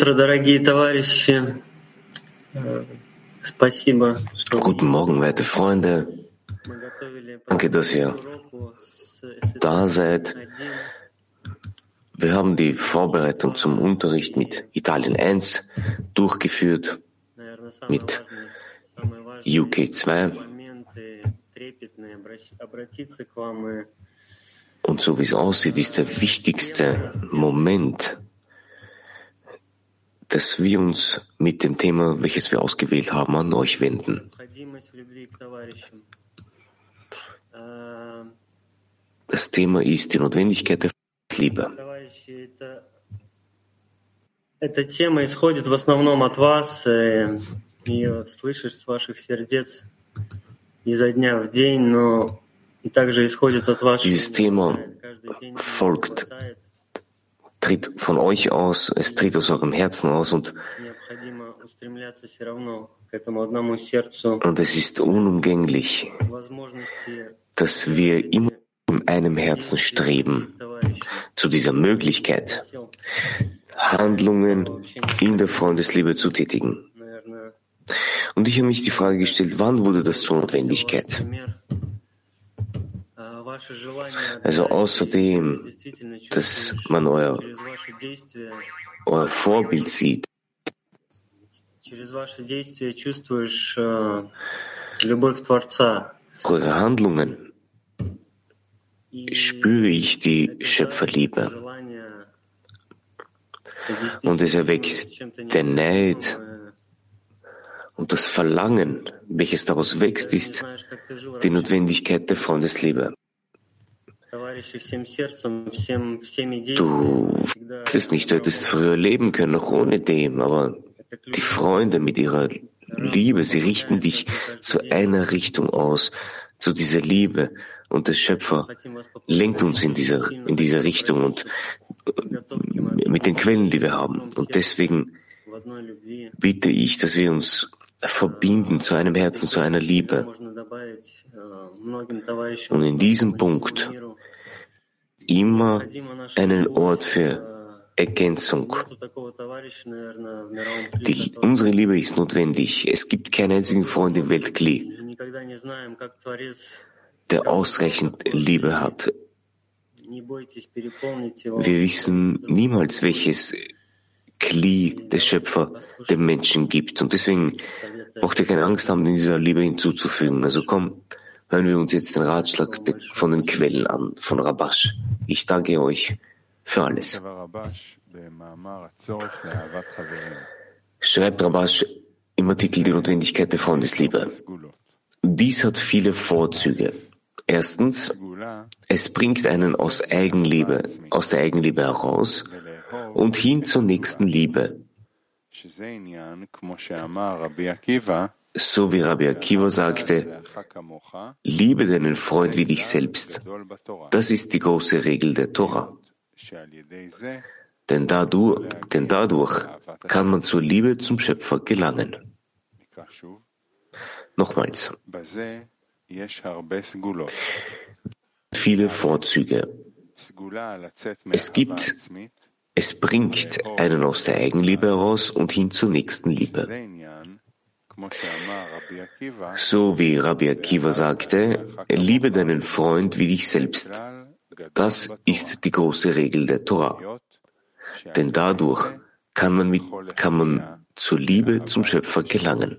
Доброе утро, дорогие товарищи. Спасибо, что Guten Morgen, werte Freunde. мы готовили Danke, dass ihr уроку с, с da seid. один. Wir haben die Vorbereitung zum Unterricht mit Italien 1 durchgeführt, Наверное, самый Mit важный, самый важный UK 2 моменты трепетные, обращ- обратиться к вам и und so wie es aussieht, ist der wichtigste Moment, dass wir uns mit dem Thema, welches wir ausgewählt haben, an euch wenden. необходимость в любви к товарищам. Э, Das Thema ist die Notwendigkeit der Liebe. Товарищи, это, эта тема исходит в основном от вас, э, ее слышишь с ваших сердец изо дня в день, но и также исходит от ваших Dieses Thema Каждый день folgt. tritt von euch aus, es tritt aus eurem Herzen aus und, und es ist unumgänglich, dass wir immer in einem Herzen streben zu dieser Möglichkeit, Handlungen in der Freundesliebe zu tätigen. Und ich habe mich die Frage gestellt, wann wurde das zur Notwendigkeit? Also außerdem, dass man euer, euer Vorbild sieht. Eure Handlungen spüre ich die Schöpferliebe. Und es erweckt der Neid und das Verlangen, welches daraus wächst, ist die Notwendigkeit der Freundesliebe. Du hättest nicht hättest früher leben können, auch ohne dem, aber die Freunde mit ihrer Liebe, sie richten dich zu einer Richtung aus, zu dieser Liebe. Und der Schöpfer lenkt uns in diese, in dieser Richtung und mit den Quellen, die wir haben. Und deswegen bitte ich, dass wir uns verbinden zu einem Herzen, zu einer Liebe. Und in diesem Punkt immer einen Ort für Ergänzung. Die, unsere Liebe ist notwendig. Es gibt keinen einzigen Freund im Weltkli, der ausreichend Liebe hat. Wir wissen niemals, welches Kli der Schöpfer dem Menschen gibt. Und deswegen braucht ihr keine Angst haben, dieser Liebe hinzuzufügen. Also komm, hören wir uns jetzt den Ratschlag von den Quellen an, von Rabash. Ich danke euch für alles. Schreibt Rabash im Artikel die Notwendigkeit der Freundesliebe. Dies hat viele Vorzüge. Erstens, es bringt einen aus Eigenliebe, aus der Eigenliebe heraus und hin zur nächsten Liebe so wie Rabbi Akiva sagte, liebe deinen Freund wie dich selbst. Das ist die große Regel der Tora. Denn dadurch, denn dadurch kann man zur Liebe zum Schöpfer gelangen. Nochmals. Viele Vorzüge. Es gibt es bringt einen aus der Eigenliebe heraus und hin zur nächsten Liebe. So wie Rabbi Akiva sagte, liebe deinen Freund wie dich selbst. Das ist die große Regel der Torah. Denn dadurch kann man, mit, kann man zur Liebe zum Schöpfer gelangen.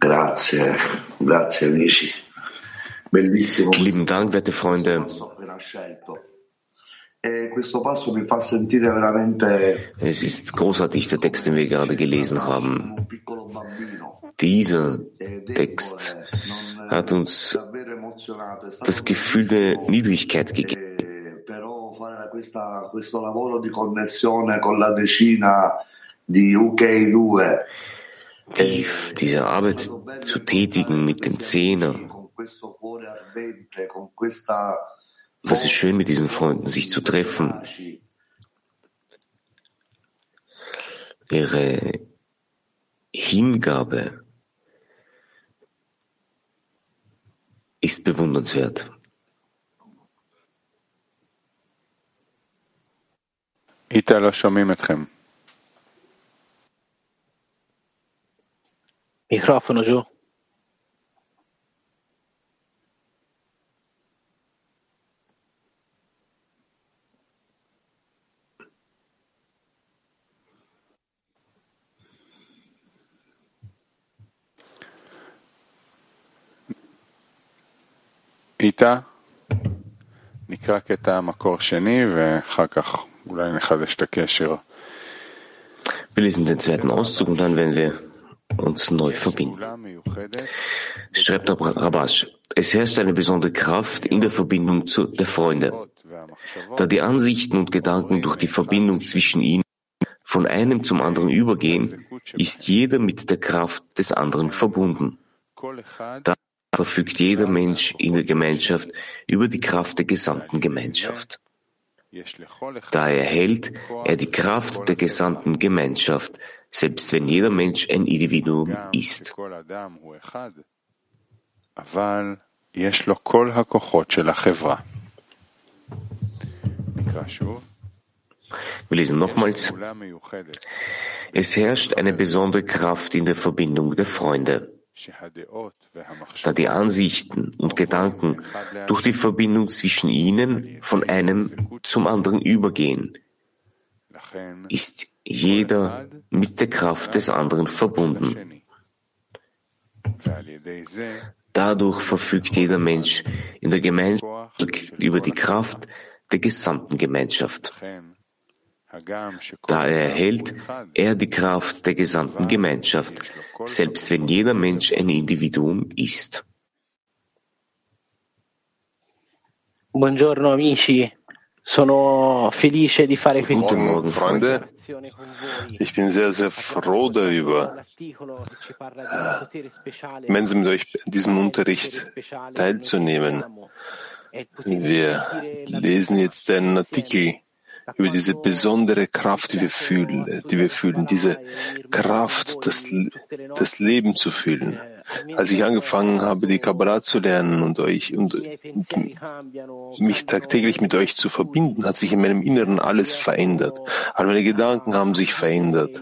Grazie, grazie amici. Bellissimo. Lieben Dank, werte Freunde. E questo passo mi fa sentire veramente Es ist großartig, der Text, den wir gerade gelesen haben. Dieser Text hat uns das Gefühl der Niedrigkeit gegeben. eh, però fare questa- questo lavoro di connessione con la decina di UK2 Die, diese Arbeit zu tätigen mit dem Zehner. Was ist schön, mit diesen Freunden sich zu treffen, ihre Hingabe ist bewundernswert. Mikrofon, Joe. איתה נקרא קטע המקור שני ואחר כך אולי נחדש את הקשר. Wir lesen den zweiten Auszug und dann werden wir uns neu verbinden. פעולה מיוחדת Schreibt Rabash, es herrscht eine besondere Kraft in der Verbindung zu der Freunde, והמחשבות da die Ansichten und Gedanken durch die Verbindung zwischen ihnen von einem zum anderen übergehen, ist jeder mit der Kraft des anderen verbunden. כל אחד Da verfügt jeder Mensch in der Gemeinschaft über die Kraft der gesamten Gemeinschaft. Da erhält er die Kraft der gesamten Gemeinschaft, selbst wenn jeder Mensch ein Individuum ist. Wir lesen nochmals. Es herrscht eine besondere Kraft in der Verbindung der Freunde da die Ansichten und Gedanken durch die Verbindung zwischen ihnen von einem zum anderen übergehen, ist jeder mit der Kraft des anderen verbunden. Dadurch verfügt jeder Mensch in der Gemeinschaft über die Kraft der gesamten Gemeinschaft. Da erhält er die Kraft der gesamten Gemeinschaft, selbst wenn jeder Mensch ein Individuum ist. Buongiorno amici, sono felice di fare questo. Guten Morgen, Freunde. Ich bin sehr, sehr froh darüber, ah, wenn Sie mit euch diesem Unterricht teilzunehmen. Wir lesen jetzt einen Artikel über diese besondere Kraft, die wir fühlen, die wir fühlen, diese Kraft, das, das Leben zu fühlen. Als ich angefangen habe, die Kabbalah zu lernen und euch und, und mich tagtäglich mit euch zu verbinden, hat sich in meinem Inneren alles verändert. All meine Gedanken haben sich verändert.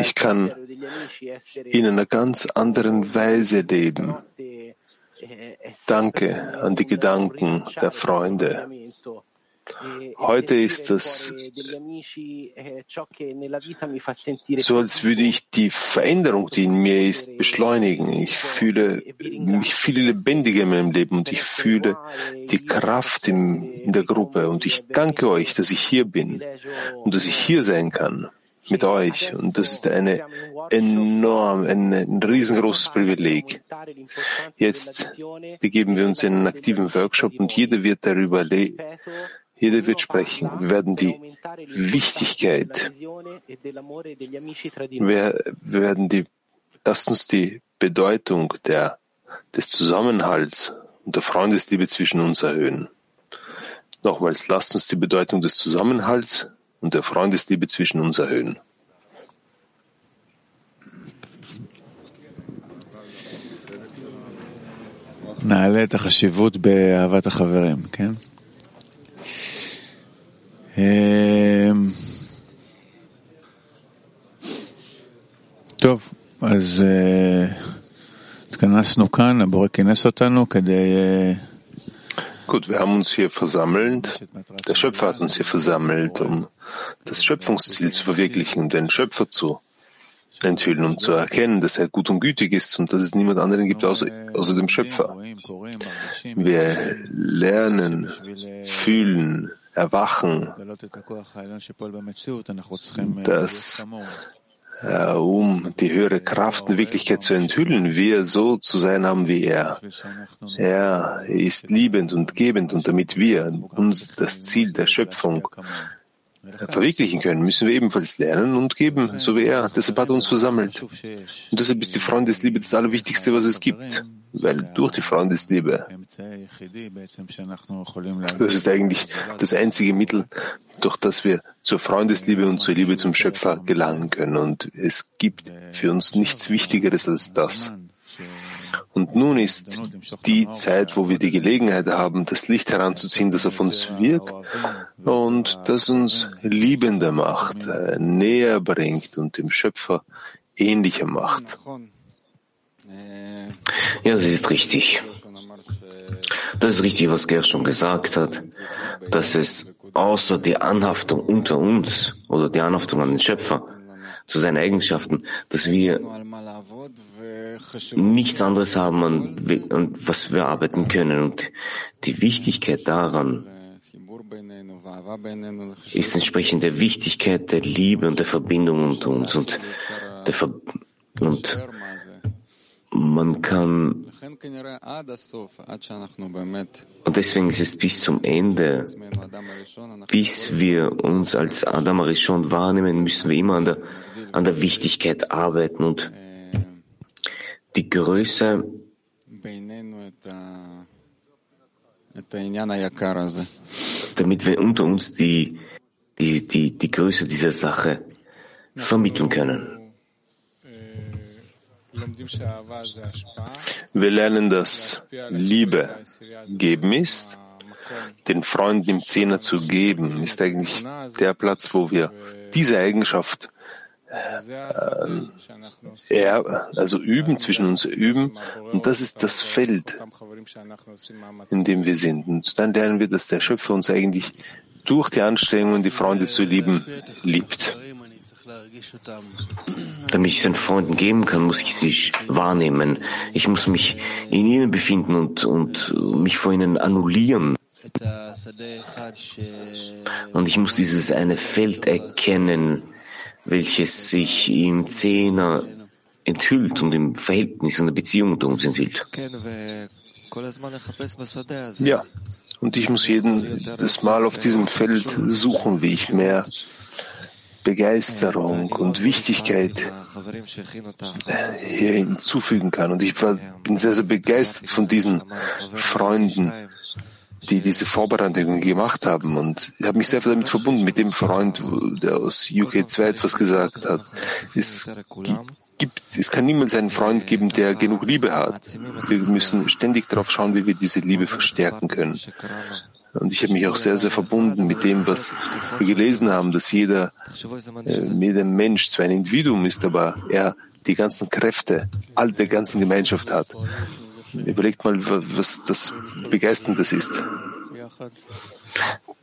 Ich kann in einer ganz anderen Weise leben. Danke an die Gedanken der Freunde. Heute ist es so, als würde ich die Veränderung, die in mir ist, beschleunigen. Ich fühle mich viel lebendiger in meinem Leben und ich fühle die Kraft in, in der Gruppe. Und ich danke euch, dass ich hier bin und dass ich hier sein kann mit euch. Und das ist eine enorm, ein, riesengroßes Privileg. Jetzt begeben wir uns in einen aktiven Workshop und jeder wird darüber jeder wird sprechen. Wir werden die Wichtigkeit, wir werden die, lasst uns die Bedeutung der, des Zusammenhalts und der Freundesliebe zwischen uns erhöhen. Nochmals, lasst uns die Bedeutung des Zusammenhalts und der Freundesliebe zwischen uns erhöhen. נעלה את החשיבות באהבת החברים, כן? אמ, טוב, אז אה, התכנסנו כאן, הבורא כינס אותנו כדי אה, Gut, wir haben uns hier versammelt. Der Schöpfer hat uns hier versammelt, um das Schöpfungsziel zu verwirklichen, den Schöpfer zu enthüllen, um zu erkennen, dass er gut und gütig ist und dass es niemand anderen gibt außer, außer dem Schöpfer. Wir lernen, fühlen, erwachen, dass äh, um die höhere Kraft in Wirklichkeit zu enthüllen, wir so zu sein haben wie er. Er ist liebend und gebend und damit wir uns das Ziel der Schöpfung verwirklichen können, müssen wir ebenfalls lernen und geben, so wie er. Deshalb hat er uns versammelt. Und deshalb ist die Freundesliebe das Allerwichtigste, was es gibt. Weil durch die Freundesliebe, das ist eigentlich das einzige Mittel, durch das wir zur Freundesliebe und zur Liebe zum Schöpfer gelangen können. Und es gibt für uns nichts Wichtigeres als das. Und nun ist die Zeit, wo wir die Gelegenheit haben, das Licht heranzuziehen, das auf uns wirkt und das uns liebender macht, äh, näher bringt und dem Schöpfer ähnlicher macht. Ja, das ist richtig. Das ist richtig, was Gerd schon gesagt hat, dass es außer die Anhaftung unter uns oder die Anhaftung an den Schöpfer zu seinen Eigenschaften, dass wir nichts anderes haben, an, was wir arbeiten können. Und die Wichtigkeit daran ist entsprechend der Wichtigkeit der Liebe und der Verbindung unter uns und, der Ver und man kann und deswegen ist es bis zum Ende, bis wir uns als Adam Arishon wahrnehmen, müssen wir immer an der, an der Wichtigkeit arbeiten und die Größe damit wir unter uns die, die, die, die Größe dieser Sache vermitteln können. Wir lernen, dass Liebe geben ist. Den Freunden im Zehner zu geben, ist eigentlich der Platz, wo wir diese Eigenschaft äh, also üben, zwischen uns üben. Und das ist das Feld, in dem wir sind. Und dann lernen wir, dass der Schöpfer uns eigentlich durch die Anstrengungen, die Freunde zu lieben, liebt. Damit ich es den Freunden geben kann, muss ich sie wahrnehmen. Ich muss mich in ihnen befinden und, und mich vor ihnen annullieren. Und ich muss dieses eine Feld erkennen, welches sich im Zehner enthüllt und im Verhältnis und der Beziehung unter uns enthüllt. Ja, und ich muss jedes Mal auf diesem Feld suchen, wie ich mehr Begeisterung und Wichtigkeit hier hinzufügen kann. Und ich war, bin sehr, sehr begeistert von diesen Freunden, die diese Vorbereitungen gemacht haben. Und ich habe mich sehr damit verbunden mit dem Freund, der aus UK 2 etwas gesagt hat. Es gibt, es kann niemals einen Freund geben, der genug Liebe hat. Wir müssen ständig darauf schauen, wie wir diese Liebe verstärken können. Und ich habe mich auch sehr, sehr verbunden mit dem, was wir gelesen haben, dass jeder, äh, jeder Mensch zwar ein Individuum ist, aber er die ganzen Kräfte all der ganzen Gemeinschaft hat. Überlegt mal, was das Begeisterndes ist.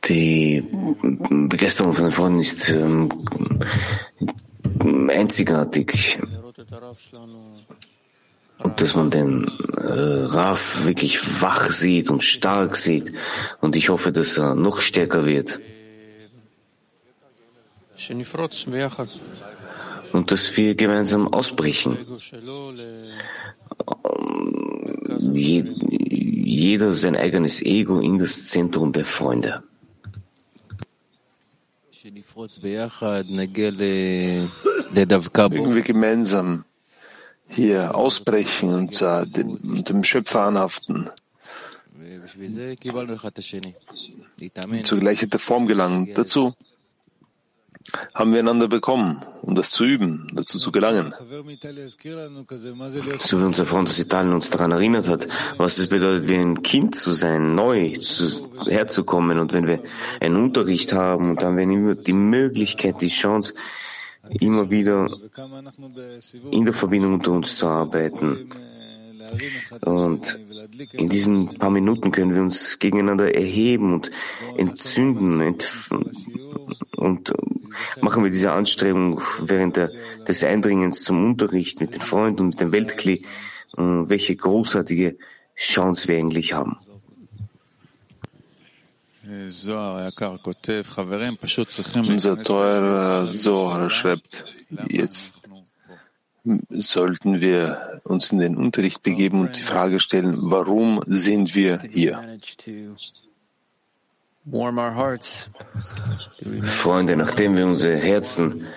Die Begeisterung von den Freunden ist ähm, einzigartig und dass man den äh, Raf wirklich wach sieht und stark sieht. Und ich hoffe, dass er noch stärker wird. Und dass wir gemeinsam ausbrechen. Jeder sein eigenes Ego in das Zentrum der Freunde. Irgendwie gemeinsam hier ausbrechen und äh, dem, dem Schöpfer anhaften. Zur gleichen Form gelangen. Dazu haben wir einander bekommen, um das zu üben, dazu zu gelangen. So wie unser Freund aus Italien uns daran erinnert hat, was es bedeutet, wie ein Kind zu sein, neu zu, herzukommen und wenn wir einen Unterricht haben und dann haben wir die Möglichkeit, die Chance, immer wieder in der Verbindung unter uns zu arbeiten. Und in diesen paar Minuten können wir uns gegeneinander erheben und entzünden ent und machen wir diese Anstrengung während der, des Eindringens zum Unterricht mit den Freunden und mit dem Weltkli, welche großartige Chance wir eigentlich haben. Unser teurer Zohar schreibt, jetzt sollten wir uns in den Unterricht begeben und die Frage stellen, warum sind wir hier? Freunde, nachdem wir unsere Herzen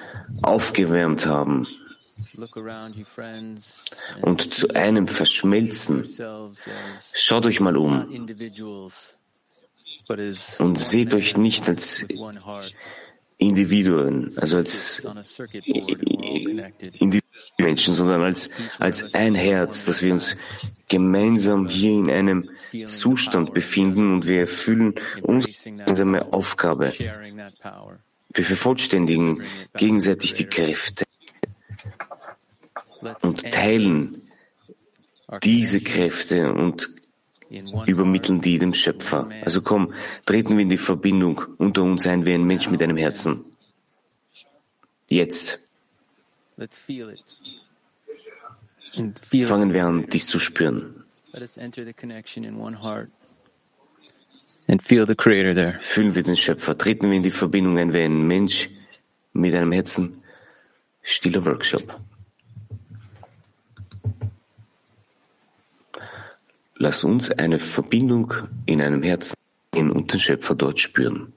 aufgewärmt haben und zu einem verschmelzen, schaut euch mal um und seht euch nicht als Individuen, also als Individuen Menschen, sondern als, als ein Herz, dass wir uns gemeinsam hier in einem Zustand befinden und wir erfüllen unsere gemeinsame Aufgabe. Wir vervollständigen gegenseitig die Kräfte und teilen diese Kräfte und übermitteln die dem Schöpfer. Also komm, treten wir in die Verbindung unter uns ein wie ein Mensch mit einem Herzen. Jetzt. Fangen wir an, dies zu spüren. Fühlen wir den Schöpfer, treten wir in die Verbindung ein wie ein Mensch mit einem Herzen. Stiller Workshop. Lass uns eine Verbindung in einem Herzen und den Schöpfer dort spüren.